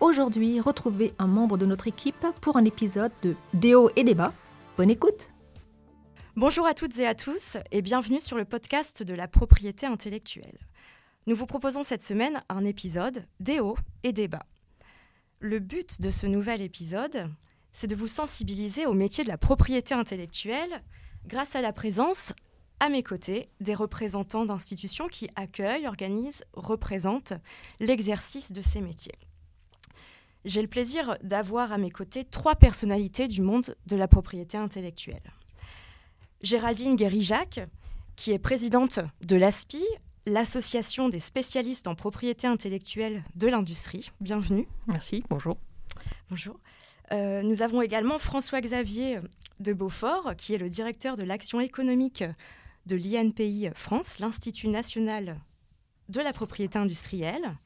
Aujourd'hui, retrouvez un membre de notre équipe pour un épisode de Déo et débat. Bonne écoute Bonjour à toutes et à tous et bienvenue sur le podcast de la propriété intellectuelle. Nous vous proposons cette semaine un épisode Déo et débat. Le but de ce nouvel épisode, c'est de vous sensibiliser au métier de la propriété intellectuelle grâce à la présence à mes côtés des représentants d'institutions qui accueillent, organisent, représentent l'exercice de ces métiers. J'ai le plaisir d'avoir à mes côtés trois personnalités du monde de la propriété intellectuelle. Géraldine Guérijac, qui est présidente de l'ASPI, l'association des spécialistes en propriété intellectuelle de l'industrie. Bienvenue. Merci, bonjour. Bonjour. Euh, nous avons également François-Xavier de Beaufort, qui est le directeur de l'action économique de l'INPI France, l'Institut national de la propriété industrielle.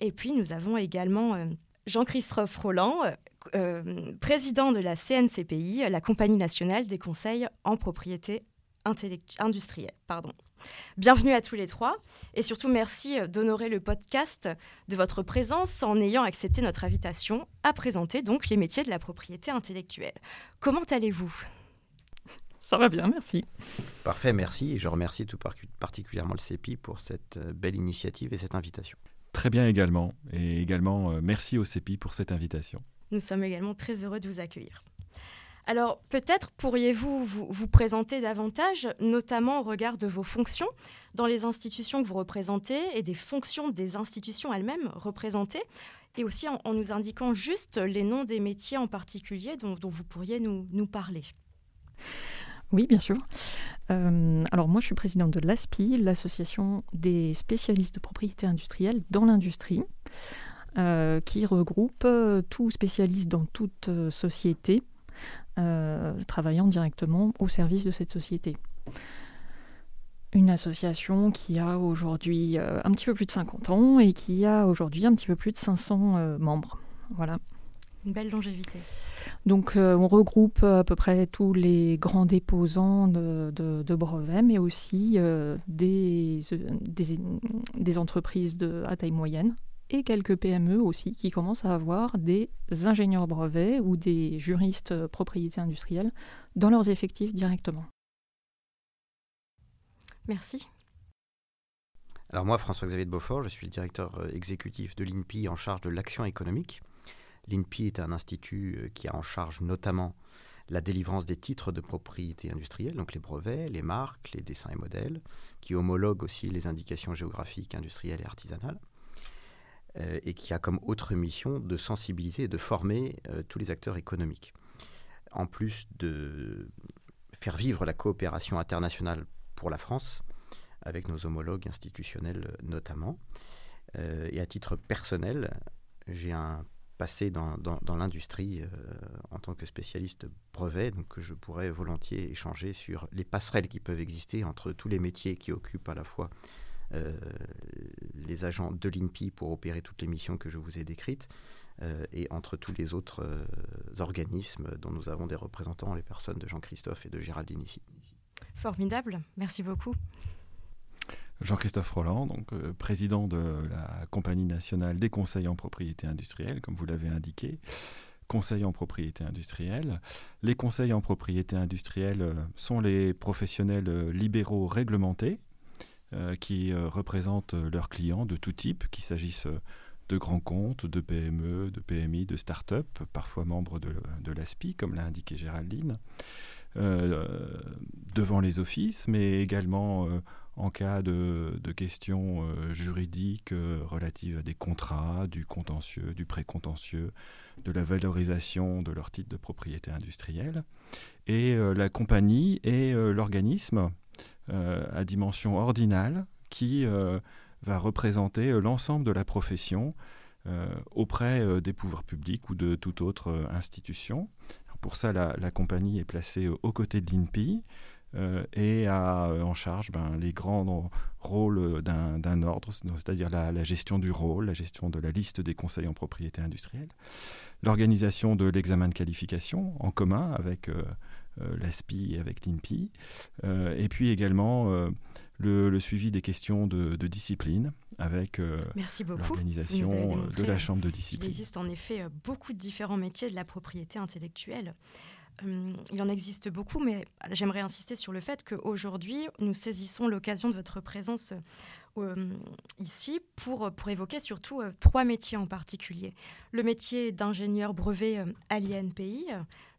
Et puis nous avons également euh, Jean-Christophe Roland, euh, président de la CNCPI, la Compagnie nationale des conseils en propriété industrielle. Pardon. Bienvenue à tous les trois et surtout merci d'honorer le podcast de votre présence en ayant accepté notre invitation à présenter donc les métiers de la propriété intellectuelle. Comment allez-vous? Ça va bien, merci. Parfait, merci. Et je remercie tout particulièrement le CEPI pour cette euh, belle initiative et cette invitation. Très bien également. Et également, euh, merci au CEPI pour cette invitation. Nous sommes également très heureux de vous accueillir. Alors peut-être pourriez-vous vous, présenter davantage, notamment au regard de vos fonctions dans les institutions que vous représentez et des fonctions des institutions elles-mêmes représentées, et aussi en, nous indiquant juste les noms des métiers en particulier dont, vous pourriez nous parler. Oui, bien sûr. Euh, alors moi, je suis présidente de l'ASPI, l'association des spécialistes de propriété industrielle dans l'industrie, euh, qui regroupe euh, tous spécialistes dans toute société, travaillant directement au service de cette société. Une association qui a aujourd'hui un petit peu plus de 50 ans et qui a aujourd'hui un petit peu plus de 500 membres. Voilà. Une belle longévité. Donc euh, on regroupe à peu près tous les grands déposants de, de, de brevets, mais aussi euh, des, des, des, entreprises de, à taille moyenne et quelques PME aussi qui commencent à avoir des ingénieurs brevets ou des juristes propriété industrielle dans leurs effectifs directement. Merci. Alors moi, François-Xavier de Beaufort, je suis le directeur euh, exécutif de l'INPI en charge de l'action économique. L'INPI est un institut euh, qui a en charge notamment la délivrance des titres de propriété industrielle, donc les brevets, les marques, les dessins et modèles, qui homologue aussi les indications géographiques, industrielles et artisanales, euh, et qui a comme autre mission de sensibiliser et de former euh, tous les acteurs économiques. En plus de faire vivre la coopération internationale pour la France, avec nos homologues institutionnels notamment. Et à titre personnel, j'ai un passé dans, l'industrie euh, en tant que spécialiste brevet, donc je pourrais volontiers échanger sur les passerelles qui peuvent exister entre tous les métiers qui occupent à la fois euh, les agents de l'INPI pour opérer toutes les missions que je vous ai décrites euh, et entre tous les autres organismes dont nous avons des représentants, les personnes de Jean-Christophe et de Géraldine ici. Formidable, merci beaucoup. Jean-Christophe Roland, donc euh, président de la Compagnie nationale des conseils en propriété industrielle, comme vous l'avez indiqué. Conseil en propriété industrielle. Les conseils en propriété industrielle euh, sont les professionnels euh, libéraux réglementés qui représentent leurs clients de tout type, qu'il s'agisse de grands comptes, de PME, de PMI, de start-up, parfois membres de, l'ASPI, comme l'a indiqué Géraldine, devant les offices, mais également en cas de, questions euh, juridiques euh, relatives à des contrats, du contentieux, du précontentieux, de la valorisation de leur titre de propriété industrielle. Et euh, la compagnie est l'organisme à dimension ordinale qui va représenter l'ensemble de la profession auprès des pouvoirs publics ou de toute autre institution pour ça, la, compagnie est placée aux côtés de l'INPI et a en charge ben, les grands rôles d'un ordre, c'est-à-dire la, gestion du rôle, la gestion de la liste des conseils en propriété industrielle, l'organisation de l'examen de qualification en commun avec l'ASPI et avec l'INPI, et puis également le, suivi des questions de, discipline avec euh, l'organisation euh, de la chambre de discipline. Il existe en effet euh, beaucoup de différents métiers de la propriété intellectuelle. Hum, il en existe beaucoup, mais j'aimerais insister sur le fait qu'aujourd'hui, nous saisissons l'occasion de votre présence ici pour, pour évoquer surtout trois métiers en particulier. Le métier d'ingénieur brevet à l'INPI,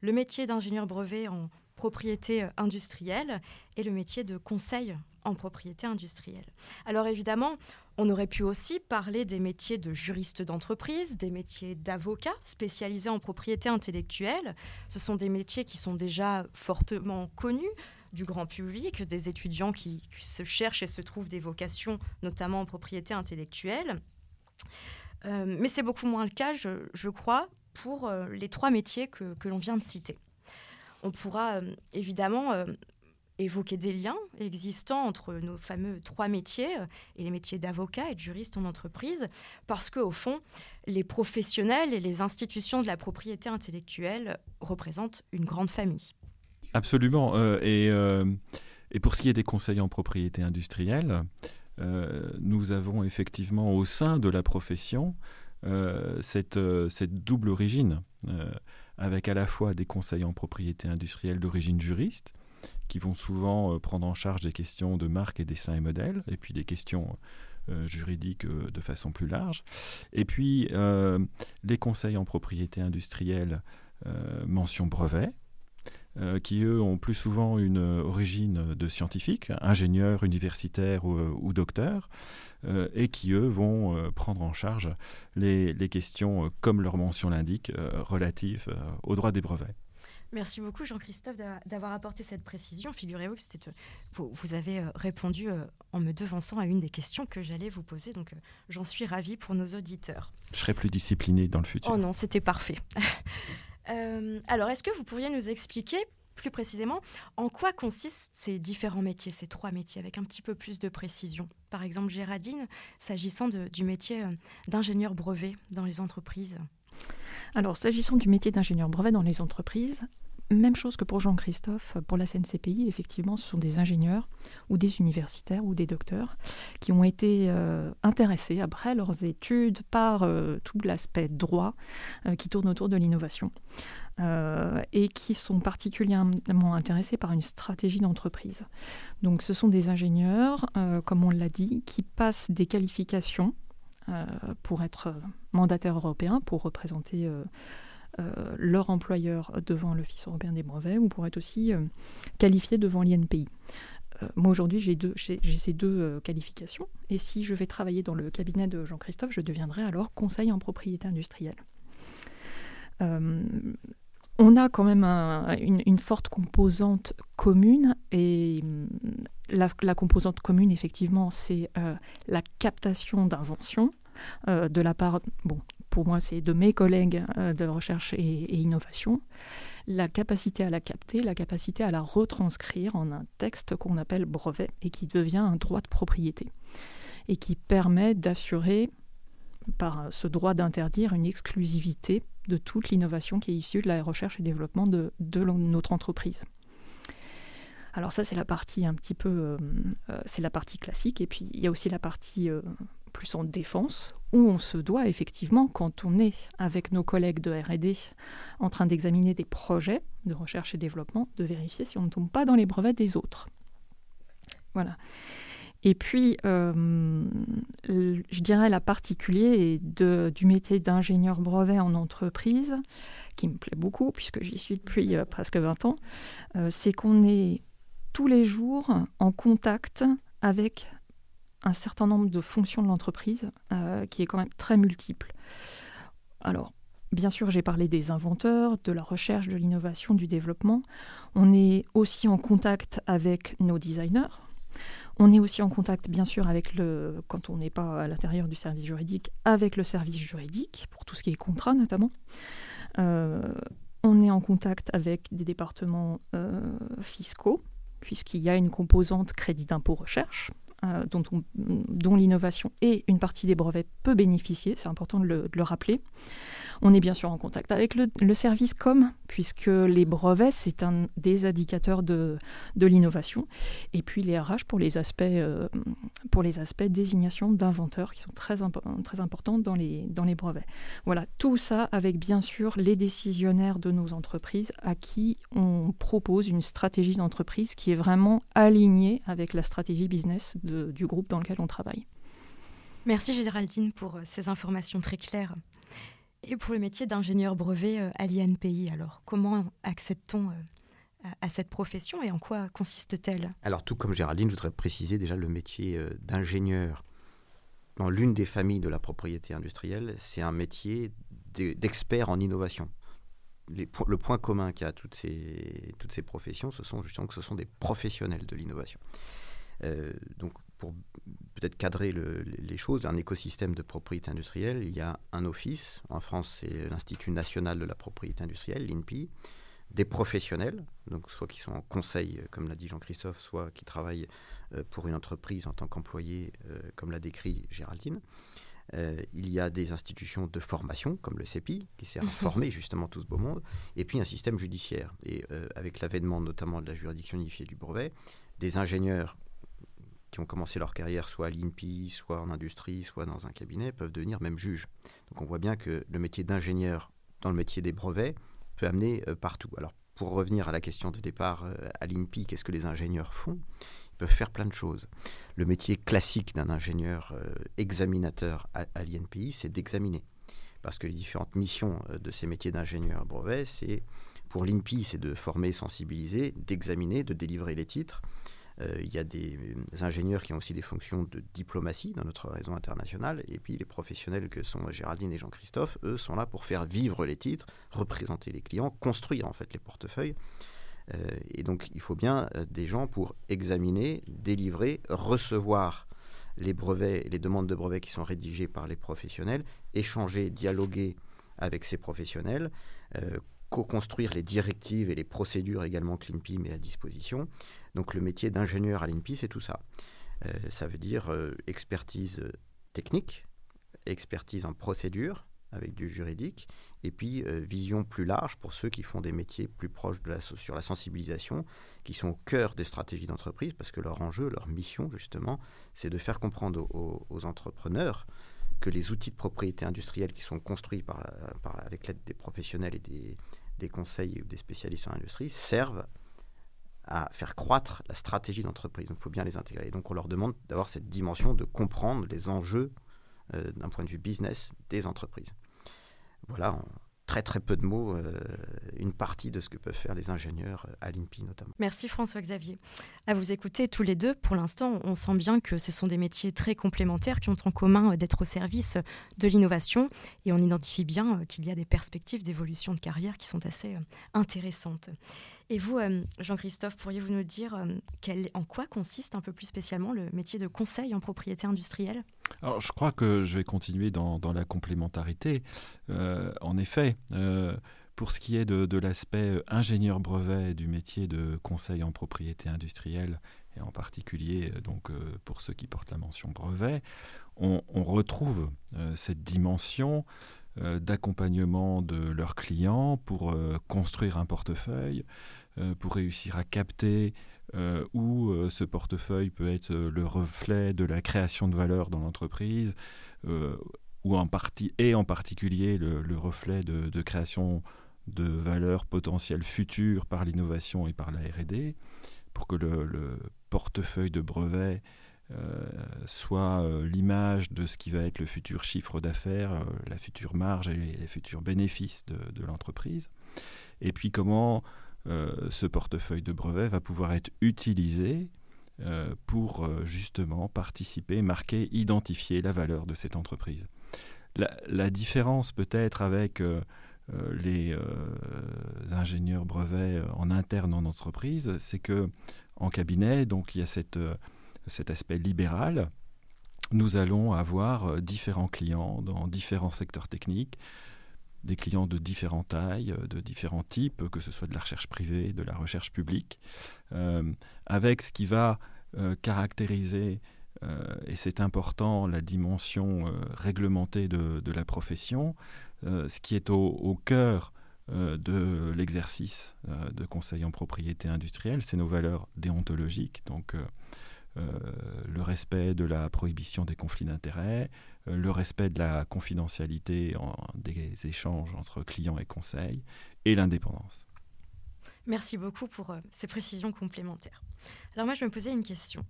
le métier d'ingénieur brevet en propriété industrielle et le métier de conseil en propriété industrielle. Alors évidemment, on aurait pu aussi parler des métiers de juriste d'entreprise, des métiers d'avocat spécialisés en propriété intellectuelle. Ce sont des métiers qui sont déjà fortement connus du grand public, des étudiants qui, se cherchent et se trouvent des vocations, notamment en propriété intellectuelle. Euh, mais c'est beaucoup moins le cas, je, crois, pour euh, les trois métiers que, l'on vient de citer. On pourra euh, évidemment évoquer des liens existants entre nos fameux trois métiers euh, et les métiers d'avocat et de juriste en entreprise, parce qu'au fond, les professionnels et les institutions de la propriété intellectuelle représentent une grande famille. Absolument. Euh, et, euh, et, pour ce qui est des conseils en propriété industrielle, nous avons effectivement au sein de la profession cette, cette, double origine, avec à la fois des conseils en propriété industrielle d'origine juriste, qui vont souvent euh, prendre en charge des questions de marque et dessin et modèle, et puis des questions euh, juridiques euh, de façon plus large. Et puis les conseils en propriété industrielle, mention brevet, qui eux ont plus souvent une origine de scientifiques, ingénieurs, universitaires ou, ou docteurs, et qui eux vont prendre en charge les, les questions, comme leur mention l'indique, relatives aux droits des brevets. Merci beaucoup Jean-Christophe d'avoir apporté cette précision. Figurez-vous que c'était, vous, vous, avez euh, répondu euh, en me devançant à une des questions que j'allais vous poser, donc euh, j'en suis ravie pour nos auditeurs. Je serai plus discipliné dans le futur. Oh non, c'était parfait. alors, est-ce que vous pourriez nous expliquer plus précisément en quoi consistent ces différents métiers, ces trois métiers, avec un petit peu plus de précision? Par exemple, Géraldine, s'agissant du métier d'ingénieur brevet dans les entreprises. Alors, s'agissant du métier d'ingénieur brevet dans les entreprises, même chose que pour Jean-Christophe, pour la CNCPI, effectivement, ce sont des ingénieurs ou des universitaires ou des docteurs qui ont été euh, intéressés après leurs études par euh, tout l'aspect droit euh, qui tourne autour de l'innovation et qui sont particulièrement intéressés par une stratégie d'entreprise. Donc ce sont des ingénieurs, comme on l'a dit, qui passent des qualifications pour être mandataire européen, pour représenter euh, euh, leur employeur devant l'Office européen des brevets ou pour être aussi qualifié devant l'INPI. moi aujourd'hui j'ai ces deux qualifications et si je vais travailler dans le cabinet de Jean-Christophe, je deviendrai alors conseil en propriété industrielle on a quand même une, forte composante commune et mm, la, composante commune, effectivement, c'est euh, la captation d'inventions euh, de la part, bon, pour moi, c'est de mes collègues euh, de recherche et, innovation, la capacité à la capter, la capacité à la retranscrire en un texte qu'on appelle brevet et qui devient un droit de propriété et qui permet d'assurer par ce droit d'interdire une exclusivité de toute l'innovation qui est issue de la recherche et développement de, notre entreprise. Alors ça, c'est la partie un petit peu, euh, euh, c'est la partie classique. Et puis il y a aussi la partie euh, plus en défense, où on se doit effectivement, quand on est avec nos collègues de R&D en train d'examiner des projets de recherche et développement, de vérifier si on ne tombe pas dans les brevets des autres. Voilà. Et puis, euh, je dirais la particulier du métier d'ingénieur brevet en entreprise, qui me plaît beaucoup puisque j'y suis depuis euh, presque 20 ans, euh, c'est qu'on est tous les jours en contact avec un certain nombre de fonctions de l'entreprise qui est quand même très multiple. Alors, Bien sûr, j'ai parlé des inventeurs, de la recherche, de l'innovation, du développement. On est aussi en contact avec nos designers, on est aussi en contact, bien sûr, avec le, quand on n'est pas à l'intérieur du service juridique, avec le service juridique, pour tout ce qui est contrat notamment. Euh, on est en contact avec des départements fiscaux, puisqu'il y a une composante crédit d'impôt recherche. dont, dont l'innovation et une partie des brevets peut bénéficier, c'est important de le rappeler. On est bien sûr en contact avec le, service com, puisque les brevets, c'est un des indicateurs de, l'innovation. Et puis les RH pour les aspects, euh, pour les aspects désignation d'inventeurs qui sont très, très importants dans les, dans les brevets. Voilà, tout ça avec bien sûr les décisionnaires de nos entreprises à qui on propose une stratégie d'entreprise qui est vraiment alignée avec la stratégie business du groupe dans lequel on travaille. Merci Géraldine pour euh, ces informations très claires. Et pour le métier d'ingénieur brevet euh, à l'INPI, alors comment accède-t-on euh, à cette profession et en quoi consiste-t-elle? Alors tout comme Géraldine, je voudrais préciser déjà le métier euh, d'ingénieur dans l'une des familles de la propriété industrielle, c'est un métier d'expert en innovation. le point commun qu'il y a à toutes ces, toutes ces professions, ce sont justement que ce sont des professionnels de l'innovation. donc pour peut-être cadrer les choses, un écosystème de propriété industrielle, il y a un office, en France c'est l'Institut national de la propriété industrielle, l'INPI, des professionnels, donc soit qui sont en conseil, comme l'a dit Jean-Christophe, soit qui travaillent euh, pour une entreprise en tant qu'employé, euh, comme l'a décrit Géraldine. Euh, il y a des institutions de formation, comme le CEPI, qui sert à former justement tout ce beau monde, et puis un système judiciaire. Et avec l'avènement notamment de la juridiction unifiée du brevet, des ingénieurs qui ont commencé leur carrière soit à l'INPI, soit en industrie, soit dans un cabinet, peuvent devenir même juges. Donc on voit bien que le métier d'ingénieur dans le métier des brevets peut amener euh, partout. Alors pour revenir à la question de départ euh, à l'INPI, qu'est-ce que les ingénieurs font? Ils peuvent faire plein de choses. Le métier classique d'un ingénieur euh, examinateur à, l'INPI, c'est d'examiner. Parce que les différentes missions de ces métiers d'ingénieur brevet, c'est pour l'INPI, c'est de former, sensibiliser, d'examiner, de délivrer les titres. Euh, il y a des ingénieurs qui ont aussi des fonctions de diplomatie dans notre réseau international. Et puis les professionnels que sont Géraldine et Jean-Christophe, eux, sont là pour faire vivre les titres, représenter les clients, construire en fait les portefeuilles. Euh, et donc il faut bien euh, des gens pour examiner, délivrer, recevoir les brevets, les demandes de brevets qui sont rédigées par les professionnels, échanger, dialoguer avec ces professionnels, co-construire les directives et les procédures également que l'INPI met à disposition. Donc le métier d'ingénieur à l'INPI, c'est tout ça. Euh, ça veut dire euh, expertise euh, technique, expertise en procédure avec du juridique, et puis vision plus large pour ceux qui font des métiers plus proches sur la sensibilisation, qui sont au cœur des stratégies d'entreprise, parce que leur enjeu, leur mission justement, c'est de faire comprendre aux, entrepreneurs que les outils de propriété industrielle qui sont construits avec l'aide des professionnels et des, des conseils ou des spécialistes en industrie servent à faire croître la stratégie d'entreprise. Il faut bien les intégrer. donc on leur demande d'avoir cette dimension de comprendre les enjeux euh, d'un point de vue business des entreprises. Voilà, en très très peu de mots, euh, une partie de ce que peuvent faire les ingénieurs euh, à l'INPI notamment. Merci François-Xavier. À vous écouter tous les deux, pour l'instant, on sent bien que ce sont des métiers très complémentaires qui ont en commun d'être au service de l'innovation et on identifie bien qu'il y a des perspectives d'évolution de carrière qui sont assez intéressantes. Et vous, euh, Jean-Christophe, pourriez-vous nous dire euh, en quoi consiste un peu plus spécialement le métier de conseil en propriété industrielle? Alors, je crois que je vais continuer dans, la complémentarité. Euh, en effet, pour ce qui est de, l'aspect ingénieur brevet du métier de conseil en propriété industrielle, et en particulier donc pour ceux qui portent la mention brevet, on, on retrouve cette dimension d'accompagnement de leurs clients pour construire un portefeuille, euh, pour réussir à capter euh, où euh, ce portefeuille peut être le reflet de la création de valeur dans l'entreprise, en et en particulier le, reflet de, création de valeur potentielle future par l'innovation et par la RD, pour que le, portefeuille de brevets soit l'image de ce qui va être le futur chiffre d'affaires, la future marge et les, futurs bénéfices de, l'entreprise. Et puis comment euh, ce portefeuille de brevets va pouvoir être utilisé euh, pour euh, justement participer, marquer, identifier la valeur de cette entreprise. La, différence peut-être avec les ingénieurs brevets en interne en entreprise, c'est que en cabinet, donc il y a cette, cet aspect libéral. Nous allons avoir différents clients dans différents secteurs techniques, des clients de différentes tailles, de différents types, que ce soit de la recherche privée, de la recherche publique, avec ce qui va caractériser et c'est important, la dimension réglementée de, la profession, ce qui est au cœur euh, de l'exercice euh, de conseil en propriété industrielle, c'est nos valeurs déontologiques, donc euh, le respect de la prohibition des conflits d'intérêts, le respect de la confidentialité des échanges entre clients et conseils, et l'indépendance. Merci beaucoup pour ces précisions complémentaires. Alors moi, je me posais une question.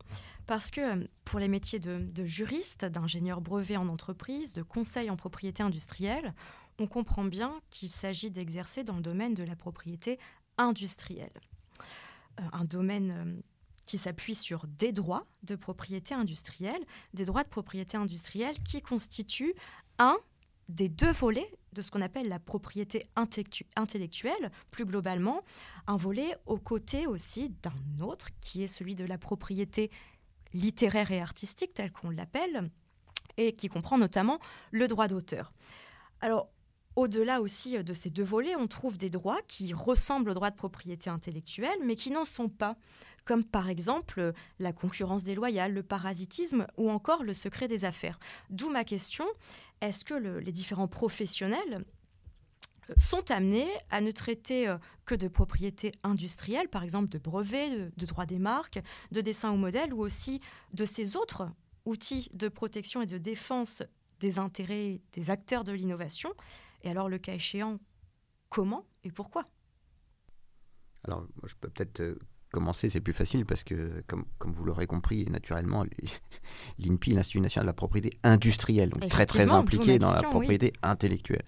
Parce que pour les métiers de, juriste, d'ingénieur brevet en entreprise, de conseil en propriété industrielle, on comprend bien qu'il s'agit d'exercer dans le domaine de la propriété industrielle. Euh, un domaine euh, qui s'appuie sur des droits de propriété industrielle, des droits de propriété industrielle qui constituent un des deux volets de ce qu'on appelle la propriété intellectuelle, plus globalement, un volet aux côtés aussi d'un autre qui est celui de la propriété littéraire et artistique, tel qu'on l'appelle, et qui comprend notamment le droit d'auteur. Alors, au-delà aussi de ces deux volets, on trouve des droits qui ressemblent aux droits de propriété intellectuelle, mais qui n'en sont pas, comme par exemple euh, la concurrence déloyale, le parasitisme ou encore le secret des affaires. D'où ma question, est-ce que les différents professionnels euh, sont amenés à ne traiter que de propriété industrielle, par exemple de brevets, de, de droits des marques, de dessins ou modèles, ou aussi de ces autres outils de protection et de défense des intérêts des acteurs de l'innovation? Et alors, le cas échéant, comment et pourquoi? Alors, je peux peut-être euh, commencer, c'est plus facile parce que, comme, comme vous l'aurez compris, naturellement, l'INPI, l'Institut national de la propriété industrielle, donc très très impliqué dans la propriété intellectuelle.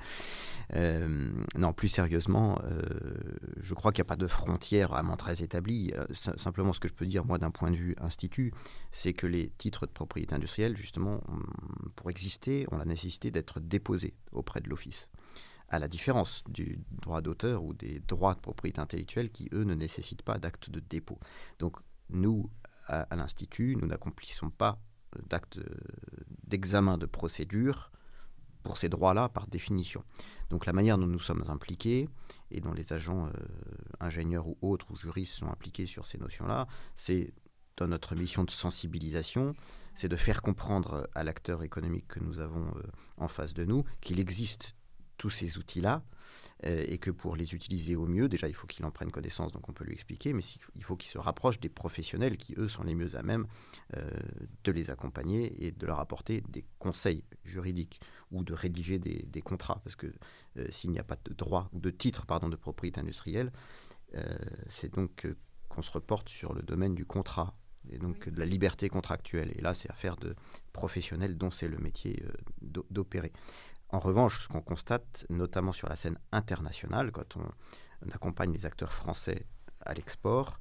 Euh, non, plus sérieusement, euh, je crois qu'il n'y a pas de frontière vraiment très établie. simplement, ce que je peux dire, moi, d'un point de vue institut, c'est que les titres de propriété industrielle, justement, pour exister, ont la nécessité d'être déposés auprès de l'Office à la différence du droit d'auteur ou des droits de propriété intellectuelle qui, eux, ne nécessitent pas d'acte de dépôt. Donc, nous, à, l'Institut, nous n'accomplissons pas euh, d'acte euh, d'examen de procédure pour ces droits-là par définition. Donc la manière dont nous sommes impliqués et dont les agents euh, ingénieurs ou autres ou juristes sont impliqués sur ces notions-là, c'est dans notre mission de sensibilisation, c'est de faire comprendre à l'acteur économique que nous avons en face de nous qu'il existe tous ces outils-là euh, et que pour les utiliser au mieux, déjà il faut qu'il en prenne connaissance, donc on peut lui expliquer, mais il faut qu'il se rapproche des professionnels qui, eux, sont les mieux à même euh, de les accompagner et de leur apporter des conseils juridiques ou de rédiger des, contrats, parce que euh, s'il n'y a pas de droit ou de titre pardon, de propriété industrielle, c'est donc qu'on se reporte sur le domaine du contrat et donc de la liberté contractuelle. Et là, c'est affaire de professionnels dont c'est le métier d'opérer. En revanche, ce qu'on constate, notamment sur la scène internationale, quand on, accompagne les acteurs français à l'export,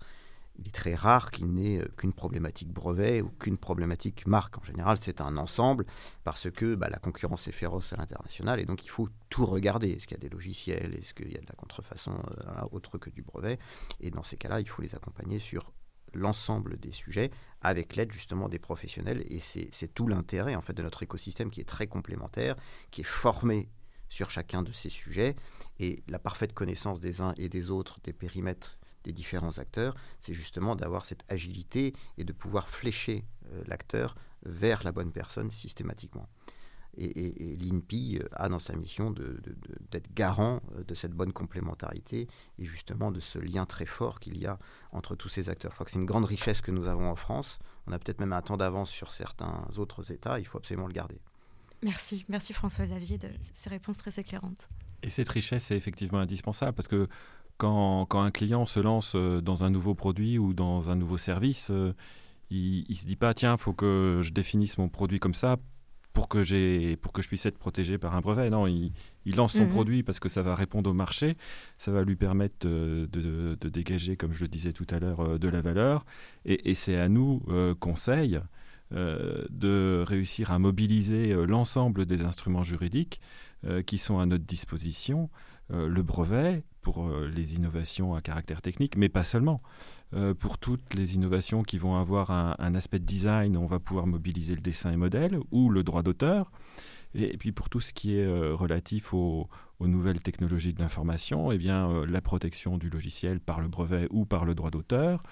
il est très rare qu'il n'ait euh, qu'une problématique brevet ou qu'une problématique marque. En général, c'est un ensemble parce que bah, la concurrence est féroce à l'international et donc il faut tout regarder. Est-ce qu'il y a des logiciels? Est-ce qu'il y a de la contrefaçon euh, autre que du brevet? Et dans ces cas-là, il faut les accompagner sur l'ensemble des sujets avec l'aide justement des professionnels. Et c'est tout l'intérêt en fait de notre écosystème qui est très complémentaire, qui est formé sur chacun de ces sujets. Et la parfaite connaissance des uns et des autres, des périmètres des différents acteurs, c'est justement d'avoir cette agilité et de pouvoir flécher euh, l'acteur vers la bonne personne systématiquement. Et, l'INPI euh, a dans sa mission d'être garant euh, de cette bonne complémentarité et justement de ce lien très fort qu'il y a entre tous ces acteurs. Je crois que c'est une grande richesse que nous avons en France. On a peut-être même un temps d'avance sur certains autres États. Il faut absolument le garder. Merci, merci François Xavier de ces réponses très éclairantes. Et cette richesse est effectivement indispensable parce que quand, quand, un client se lance euh, dans un nouveau produit ou dans un nouveau service, il ne se dit pas, tiens, il faut que je définisse mon produit comme ça pour que, j'ai, pour que je puisse être protégé par un brevet. Non, il, lance son mhm. produit parce que ça va répondre au marché, ça va lui permettre de, dégager, comme je le disais tout à l'heure, euh, de la valeur. Et, c'est à nous, euh, conseil, euh, de réussir à mobiliser l'ensemble des instruments juridiques qui sont à notre disposition. le brevet pour les innovations à caractère technique, mais pas seulement. Euh, pour toutes les innovations qui vont avoir un, aspect de design, on va pouvoir mobiliser le dessin et modèle ou le droit d'auteur. Et, puis pour tout ce qui est relatif aux, nouvelles technologies de l'information, eh bien la protection du logiciel par le brevet ou par le droit d'auteur,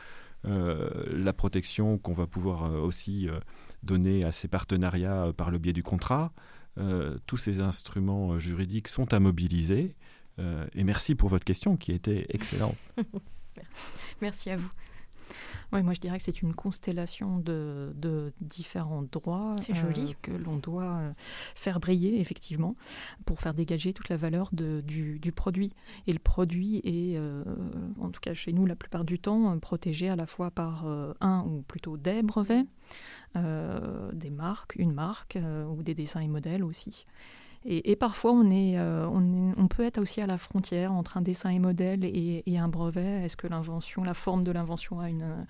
la protection qu'on va pouvoir aussi donner à ces partenariats par le biais du contrat. tous ces instruments juridiques sont à mobiliser. Et merci pour votre question qui était excellente. merci à vous. Oui, moi je dirais que c'est une constellation de, différents droits euh, que l'on doit euh, faire briller effectivement pour faire dégager toute la valeur du, produit. Et le produit est, euh, en tout cas chez nous la plupart du temps, protégé à la fois par un ou plutôt des brevets, des marques, une marque ou des dessins et modèles aussi. Et, parfois, on, est, euh, on, on, peut être aussi à la frontière entre un dessin et modèle et, un brevet. Est-ce que l'invention, la forme de l'invention a une,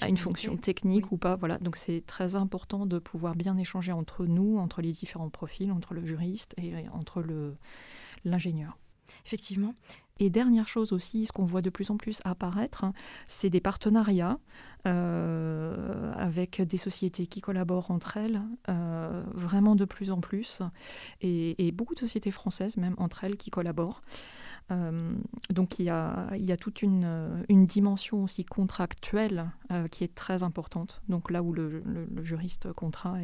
a une fonction technique ou pas? Voilà. Donc, c'est très important de pouvoir bien échanger entre nous, entre les différents profils, entre le juriste et entre l'ingénieur. Effectivement. Et dernière chose aussi, ce qu'on voit de plus en plus apparaître, c'est des partenariats euh, avec des sociétés qui collaborent entre elles, euh, vraiment de plus en plus, et, beaucoup de sociétés françaises même entre elles qui collaborent. Euh, donc il y, a, toute une, dimension aussi contractuelle qui est très importante. Donc là où le, juriste contrat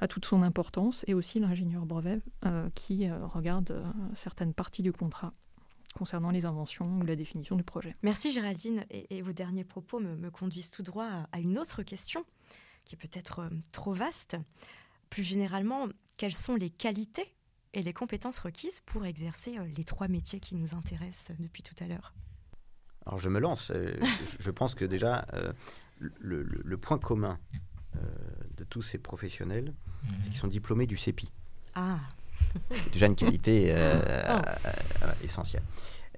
a toute son importance, et aussi l'ingénieur brevet qui regarde certaines parties du contrat concernant les inventions ou la définition du projet. Merci Géraldine. Et, vos derniers propos me, conduisent tout droit à, une autre question qui est peut-être euh, trop vaste. Plus généralement, quelles sont les qualités et les compétences requises pour exercer euh, les trois métiers qui nous intéressent euh, depuis tout à l'heure? Alors je me lance. je pense que déjà, le, point commun de tous ces professionnels, c'est qu'ils sont diplômés du CEPI. Ah déjà une qualité euh, oh. euh, essentielle.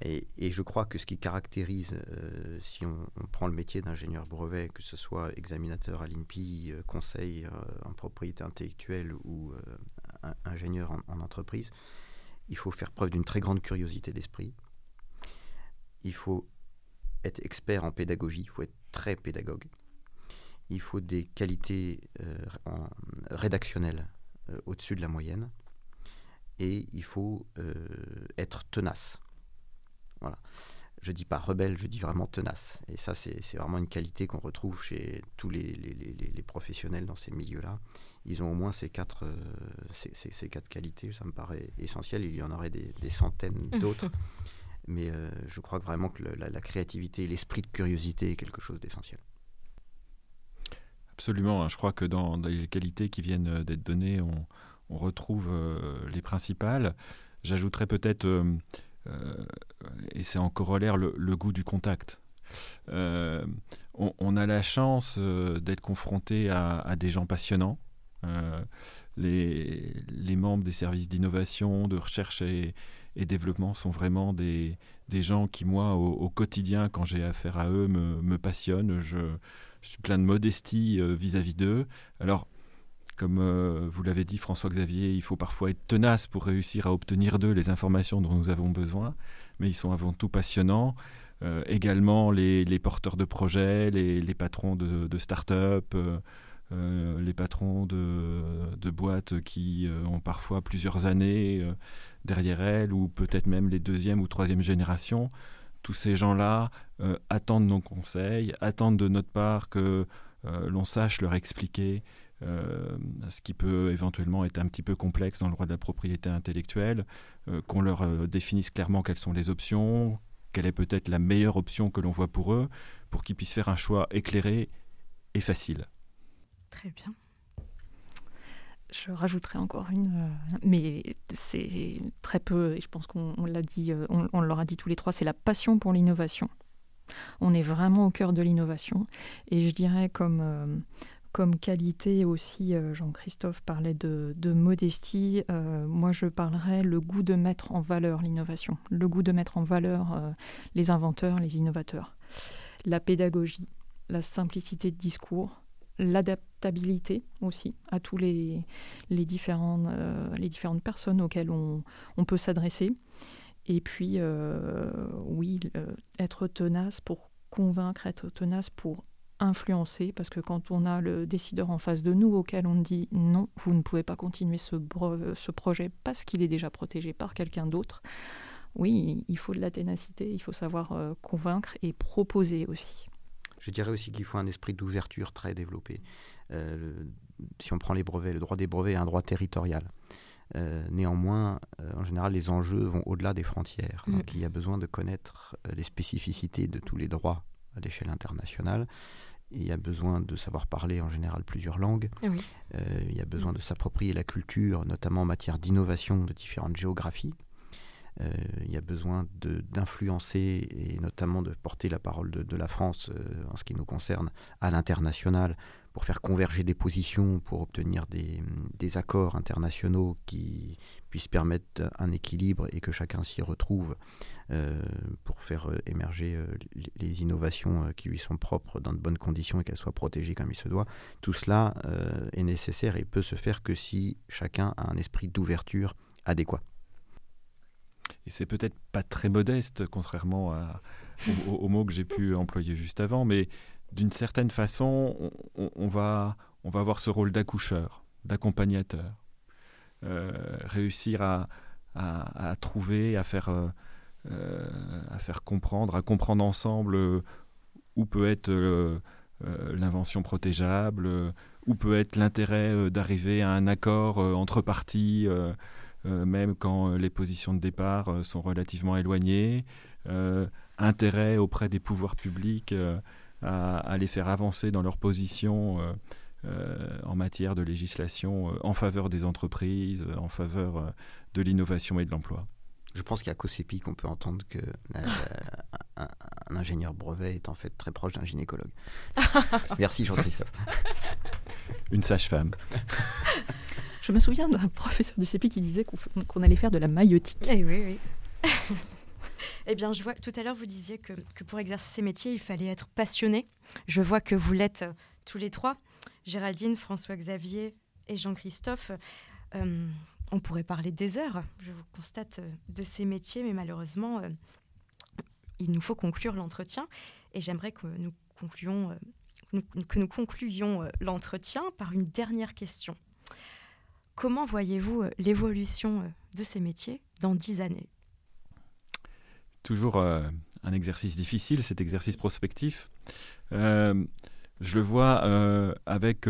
Et, je crois que ce qui caractérise, euh, si on, prend le métier d'ingénieur brevet, que ce soit examinateur à l'INPI, conseil en propriété intellectuelle ou ingénieur en, entreprise, il faut faire preuve d'une très grande curiosité d'esprit. Il faut être expert en pédagogie, il faut être très pédagogue. Il faut des qualités rédactionnelles au-dessus de la moyenne et il faut euh, être tenace. Voilà. Je dis pas rebelle, je dis vraiment tenace. Et ça, c'est vraiment une qualité qu'on retrouve chez tous les, les, les, professionnels dans ces milieux-là. Ils ont au moins ces quatre, euh, ces, ces, quatre qualités, ça me paraît essentiel. Il y en aurait des, des centaines d'autres. Mais euh, je crois vraiment que la, la, créativité, l'esprit de curiosité est quelque chose d'essentiel. Absolument. Hein. Je crois que dans, dans les qualités qui viennent d'être données, on, on retrouve euh, les principales. J'ajouterais peut-être, euh, euh, et c'est en corollaire, le, goût du contact. On, a la chance d'être confronté à, des gens passionnants. Les, membres des services d'innovation, de recherche et, développement sont vraiment des, gens qui, moi, au, quotidien, quand j'ai affaire à eux, me, passionnent. Je, suis plein de modestie vis-à-vis d'eux. Alors, comme euh, vous l'avez dit, François-Xavier, il faut parfois être tenace pour réussir à obtenir d'eux les informations dont nous avons besoin, mais ils sont avant tout passionnants. Euh, également les, porteurs de projets, les, patrons de, start-up, euh, les patrons de, boîtes qui ont parfois plusieurs années derrière elles, ou peut-être même les deuxième ou troisième générations. Tous ces gens-là attendent nos conseils, attendent de notre part que l'on sache leur expliquer euh, ce qui peut éventuellement être un petit peu complexe dans le droit de la propriété intellectuelle, euh, qu'on leur euh, définisse clairement quelles sont les options, quelle est peut-être la meilleure option que l'on voit pour eux, pour qu'ils puissent faire un choix éclairé et facile. Très bien. Je rajouterai encore une, mais c'est très peu, et je pense qu'on l'a dit, on, on leur a dit tous les trois, c'est la passion pour l'innovation. On est vraiment au cœur de l'innovation. Et je dirais comme, comme qualité aussi, euh, Jean-Christophe parlait de, modestie, euh, moi je parlerais le goût de mettre en valeur l'innovation, le goût de mettre en valeur euh, les inventeurs, les innovateurs, la pédagogie, la simplicité de discours, l'adaptabilité aussi à tous les, les, différentes, les différentes personnes auxquelles on, on peut s'adresser. Et puis, oui, être tenace pour convaincre, être tenace pour influencer, parce que quand on a le décideur en face de nous auquel on dit non, vous ne pouvez pas continuer ce, ce projet parce qu'il est déjà protégé par quelqu'un d'autre, oui, il faut de la ténacité, il faut savoir euh, convaincre et proposer aussi. Je dirais aussi qu'il faut un esprit d'ouverture très développé. Euh, si on prend les brevets, le droit des brevets est un droit territorial. Euh, néanmoins, en général, les enjeux vont au-delà des frontières. Mm. Donc, il y a besoin de connaître les spécificités de tous les droits à l'échelle internationale. il y a besoin de savoir parler en général plusieurs langues. il y a besoin de s'approprier la culture, notamment en matière d'innovation de différentes géographies. Euh, il y a besoin d'influencer et notamment de porter la parole de, la France euh, en ce qui nous concerne à l'international pour faire converger des positions, pour obtenir des, accords internationaux qui puissent permettre un équilibre et que chacun s'y retrouve euh, pour faire émerger les, innovations qui lui sont propres dans de bonnes conditions et qu'elles soient protégées comme il se doit. Tout cela est nécessaire et peut se faire que si chacun a un esprit d'ouverture adéquat et c'est peut-être pas très modeste, contrairement à, aux, mots que j'ai pu employer juste avant, mais d'une certaine façon, on, va, avoir ce rôle d'accoucheur, d'accompagnateur, euh, réussir à, trouver, à faire, euh, euh, à faire comprendre, à comprendre ensemble où peut être l'invention protégeable, où peut être l'intérêt d'arriver à un accord entre parties. Euh, même quand euh, les positions de départ euh, sont relativement éloignées, intérêt auprès des pouvoirs publics à, les faire avancer dans leur position en matière de législation en faveur des entreprises, en faveur de l'innovation et de l'emploi. Je pense qu'à COSEPI qu'on peut entendre que un, ingénieur brevet est en fait très proche d'un gynécologue. Merci Jean-Christophe. Une sage-femme. Je me souviens d'un professeur du CP qui disait qu'on allait faire de la maïotique. Eh oui, oui. eh bien, je vois, tout à l'heure, vous disiez que, pour exercer ces métiers, il fallait être passionné. Je vois que vous l'êtes euh, tous les trois. Géraldine, François-Xavier et Jean-Christophe. Euh, on pourrait parler des heures, je vous constate, euh, de ces métiers, mais malheureusement, il nous faut conclure l'entretien. Et j'aimerais que nous concluions, que nous concluions l'entretien par une dernière question. Comment voyez-vous l'évolution de ces métiers dans dix années? Toujours euh, un exercice difficile, cet exercice prospectif. je le vois avec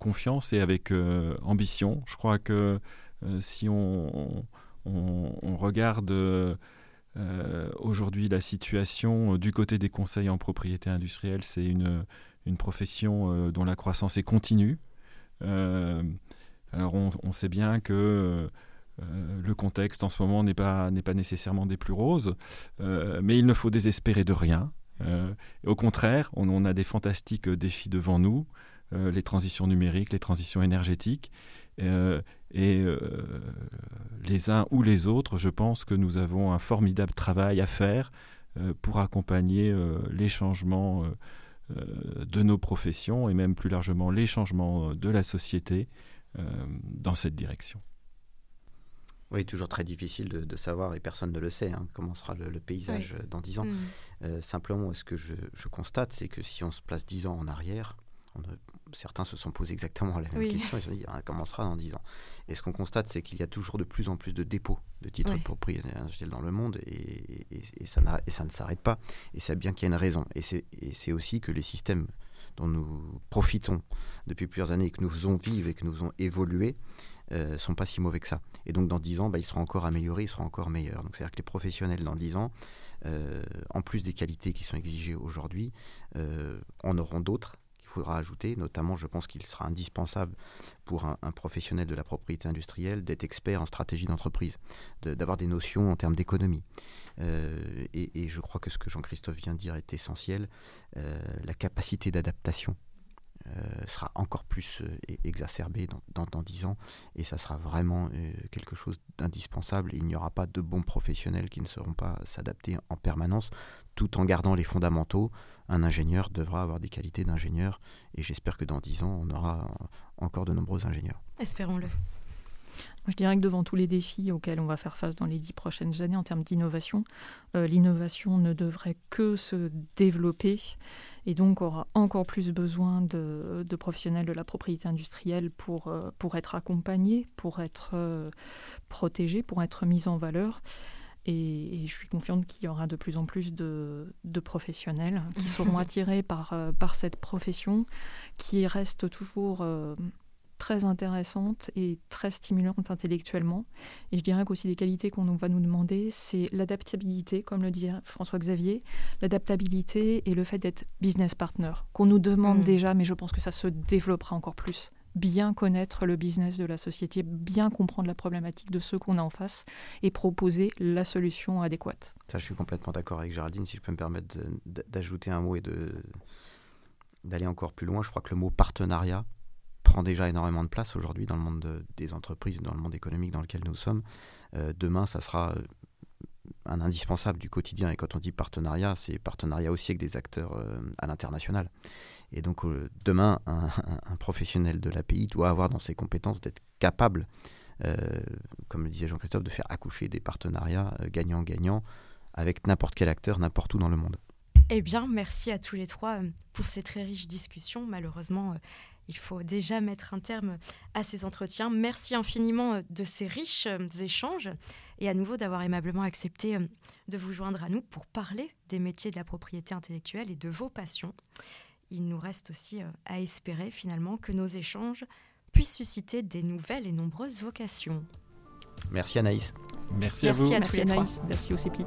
confiance et avec ambition. Je crois que si on, regarde aujourd'hui la situation du côté des conseils en propriété industrielle, c'est une, une profession dont la croissance est continue. Alors on, sait bien que euh, euh, le contexte en ce moment n'est pas, nécessairement des plus roses, euh, mais il ne faut désespérer de rien. au contraire, on, a des fantastiques défis devant nous, les transitions numériques, les transitions énergétiques. et les uns ou les autres, je pense que nous avons un formidable travail à faire pour accompagner les changements de nos professions et même plus largement les changements de la société euh, dans cette direction. Oui, toujours très difficile de, savoir, et personne ne le sait, hein, comment sera le, paysage dans dix ans. Mm. Euh, simplement, ce que je, constate, c'est que si on se place dix ans en arrière, certains se sont posés exactement la même question, ils se sont dit, ah, comment sera dans dix ans? Et ce qu'on constate, c'est qu'il y a toujours de plus en plus de dépôts de titres de propriété industrielle dans le monde, et, et, ça, et ça ne s'arrête pas. Et c'est bien qu'il y a une raison. Et c'est aussi que les systèmes dont nous profitons depuis plusieurs années et que nous faisons vivre et que nous faisons évoluer, euh, sont pas si mauvais que ça. Et donc dans 10 ans, bah, ils seront encore améliorés, ils seront encore meilleurs. Donc c'est-à-dire que les professionnels dans 10 ans, euh, en plus des qualités qui sont exigées aujourd'hui, euh, en auront d'autres faudra ajouter. Notamment, je pense qu'il sera indispensable pour un, professionnel de la propriété industrielle d'être expert en stratégie d'entreprise, d'avoir des notions en termes d'économie. Et, je crois que ce que Jean-Christophe vient de dire est essentiel. La capacité d'adaptation sera encore plus exacerbée dans, dans, 10 ans et ça sera vraiment quelque chose d'indispensable. Il n'y aura pas de bons professionnels qui ne sauront pas s'adapter en permanence tout en gardant les fondamentaux, un ingénieur devra avoir des qualités d'ingénieur et j'espère que dans dix ans, on aura encore de nombreux ingénieurs. Espérons-le. Moi, je dirais que devant tous les défis auxquels on va faire face dans les dix prochaines années en termes d'innovation, euh, l'innovation ne devrait que se développer et donc aura encore plus besoin de, professionnels de la propriété industrielle pour, euh, pour être accompagnés, pour être euh, protégés, pour être mis en valeur. Et, je suis confiante qu'il y aura de plus en plus de, professionnels qui seront attirés par, par cette profession qui reste toujours très intéressante et très stimulante intellectuellement. Et je dirais qu'aussi des qualités qu'on va nous demander, c'est l'adaptabilité, comme le disait François Xavier, l'adaptabilité et le fait d'être business partner, qu'on nous demande mm. déjà, mais je pense que ça se développera encore plus. Bien connaître le business de la société, bien comprendre la problématique de ceux qu'on a en face et proposer la solution adéquate. Ça, je suis complètement d'accord avec Géraldine. Si je peux me permettre d'ajouter un mot et de d'aller encore plus loin, je crois que le mot partenariat prend déjà énormément de place aujourd'hui dans le monde des entreprises, dans le monde économique dans lequel nous sommes. Euh, demain, ça sera euh, un indispensable du quotidien. Et quand on dit partenariat, c'est partenariat aussi avec des acteurs euh, à l'international. Et donc demain, un, professionnel de l'API doit avoir dans ses compétences d'être capable, comme le disait Jean-Christophe, de faire accoucher des partenariats gagnant-gagnant avec n'importe quel acteur, n'importe où dans le monde. Eh bien, merci à tous les trois pour ces très riches discussions. Malheureusement, il faut déjà mettre un terme à ces entretiens. Merci infiniment euh, de ces riches euh, échanges et à nouveau d'avoir aimablement accepté euh, de vous joindre à nous pour parler des métiers de la propriété intellectuelle et de vos passions. Il nous reste aussi à espérer finalement que nos échanges puissent susciter des nouvelles et nombreuses vocations. Merci Anaïs. Merci, à vous. Merci Anaïs. Merci au CEPI.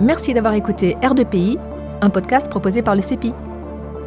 Merci d'avoir écouté R2PI, un podcast proposé par le CEPI.